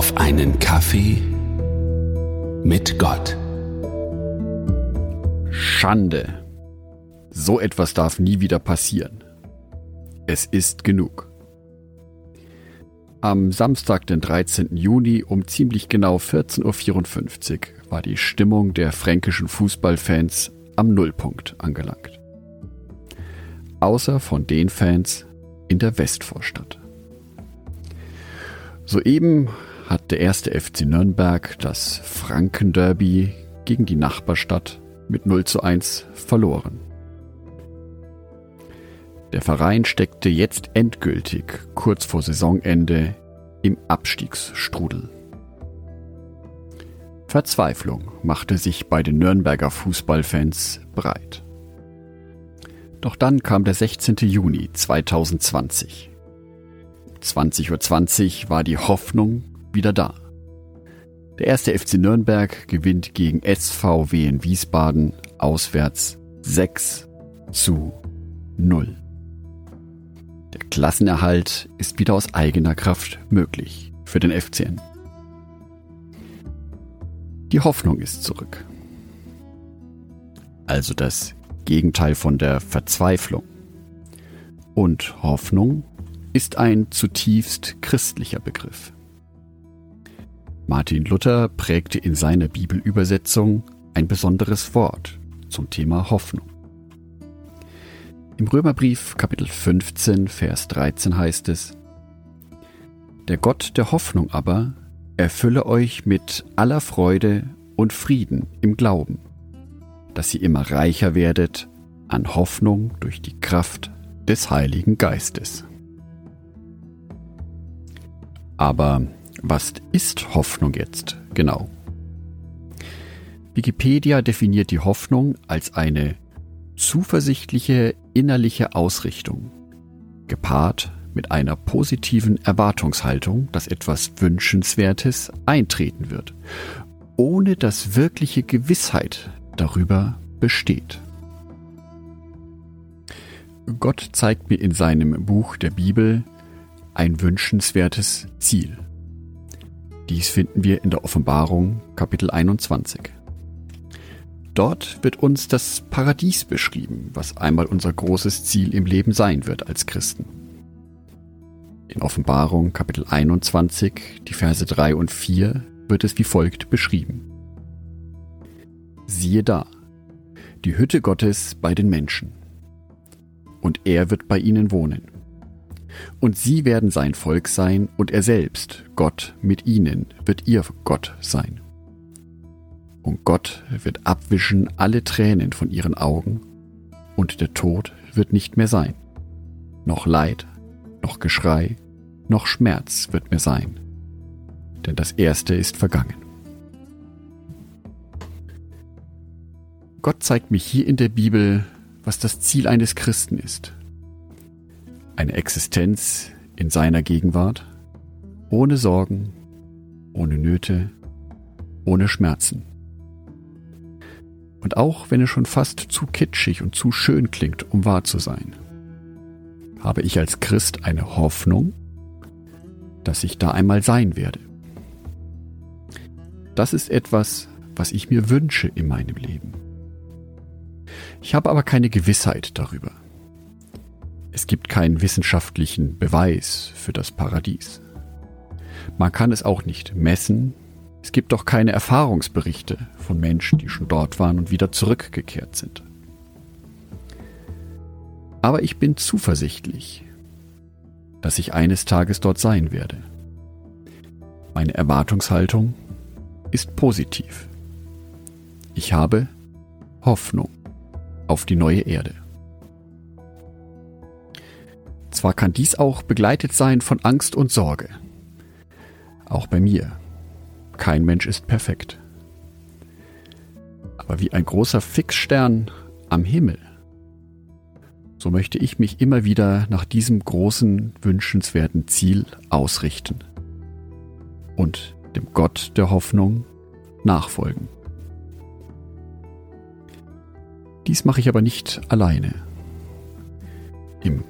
auf einen Kaffee mit Gott. Schande. So etwas darf nie wieder passieren. Es ist genug. Am Samstag, den 13. Juni um ziemlich genau 14.54 Uhr war die Stimmung der fränkischen Fußballfans am Nullpunkt angelangt. Außer von den Fans in der Westvorstadt. Soeben hat der erste FC Nürnberg das Frankenderby gegen die Nachbarstadt mit 0 zu 1 verloren. Der Verein steckte jetzt endgültig kurz vor Saisonende im Abstiegsstrudel. Verzweiflung machte sich bei den Nürnberger Fußballfans breit. Doch dann kam der 16. Juni 2020. 20.20 Uhr war die Hoffnung wieder da. Der erste FC Nürnberg gewinnt gegen SVW in Wiesbaden auswärts 6 zu 0. Der Klassenerhalt ist wieder aus eigener Kraft möglich für den FCN. Die Hoffnung ist zurück. Also das Gegenteil von der Verzweiflung. Und Hoffnung ist ein zutiefst christlicher Begriff. Martin Luther prägte in seiner Bibelübersetzung ein besonderes Wort zum Thema Hoffnung. Im Römerbrief Kapitel 15, Vers 13 heißt es, Der Gott der Hoffnung aber erfülle euch mit aller Freude und Frieden im Glauben, dass ihr immer reicher werdet an Hoffnung durch die Kraft des Heiligen Geistes. Aber was ist Hoffnung jetzt genau? Wikipedia definiert die Hoffnung als eine zuversichtliche innerliche Ausrichtung, gepaart mit einer positiven Erwartungshaltung, dass etwas Wünschenswertes eintreten wird, ohne dass wirkliche Gewissheit darüber besteht. Gott zeigt mir in seinem Buch der Bibel ein wünschenswertes Ziel. Dies finden wir in der Offenbarung Kapitel 21. Dort wird uns das Paradies beschrieben, was einmal unser großes Ziel im Leben sein wird als Christen. In Offenbarung Kapitel 21, die Verse 3 und 4 wird es wie folgt beschrieben. Siehe da, die Hütte Gottes bei den Menschen. Und er wird bei ihnen wohnen und sie werden sein Volk sein, und er selbst, Gott mit ihnen, wird ihr Gott sein. Und Gott wird abwischen alle Tränen von ihren Augen, und der Tod wird nicht mehr sein. Noch Leid, noch Geschrei, noch Schmerz wird mehr sein. Denn das Erste ist vergangen. Gott zeigt mich hier in der Bibel, was das Ziel eines Christen ist eine Existenz in seiner Gegenwart, ohne Sorgen, ohne Nöte, ohne Schmerzen. Und auch wenn es schon fast zu kitschig und zu schön klingt, um wahr zu sein, habe ich als Christ eine Hoffnung, dass ich da einmal sein werde. Das ist etwas, was ich mir wünsche in meinem Leben. Ich habe aber keine Gewissheit darüber. Es gibt keinen wissenschaftlichen Beweis für das Paradies. Man kann es auch nicht messen. Es gibt auch keine Erfahrungsberichte von Menschen, die schon dort waren und wieder zurückgekehrt sind. Aber ich bin zuversichtlich, dass ich eines Tages dort sein werde. Meine Erwartungshaltung ist positiv. Ich habe Hoffnung auf die neue Erde. Zwar kann dies auch begleitet sein von Angst und Sorge. Auch bei mir. Kein Mensch ist perfekt. Aber wie ein großer Fixstern am Himmel, so möchte ich mich immer wieder nach diesem großen, wünschenswerten Ziel ausrichten und dem Gott der Hoffnung nachfolgen. Dies mache ich aber nicht alleine. Im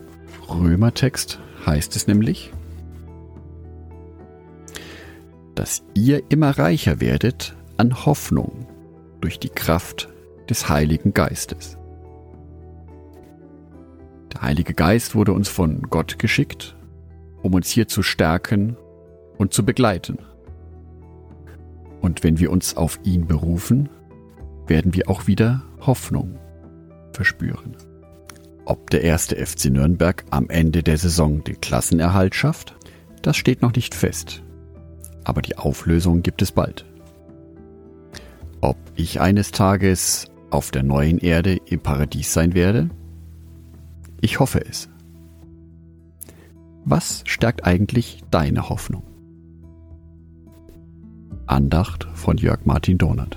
Römertext heißt es nämlich, dass ihr immer reicher werdet an Hoffnung durch die Kraft des Heiligen Geistes. Der Heilige Geist wurde uns von Gott geschickt, um uns hier zu stärken und zu begleiten. Und wenn wir uns auf ihn berufen, werden wir auch wieder Hoffnung verspüren. Ob der erste FC Nürnberg am Ende der Saison den Klassenerhalt schafft, das steht noch nicht fest. Aber die Auflösung gibt es bald. Ob ich eines Tages auf der neuen Erde im Paradies sein werde? Ich hoffe es. Was stärkt eigentlich deine Hoffnung? Andacht von Jörg Martin Donat.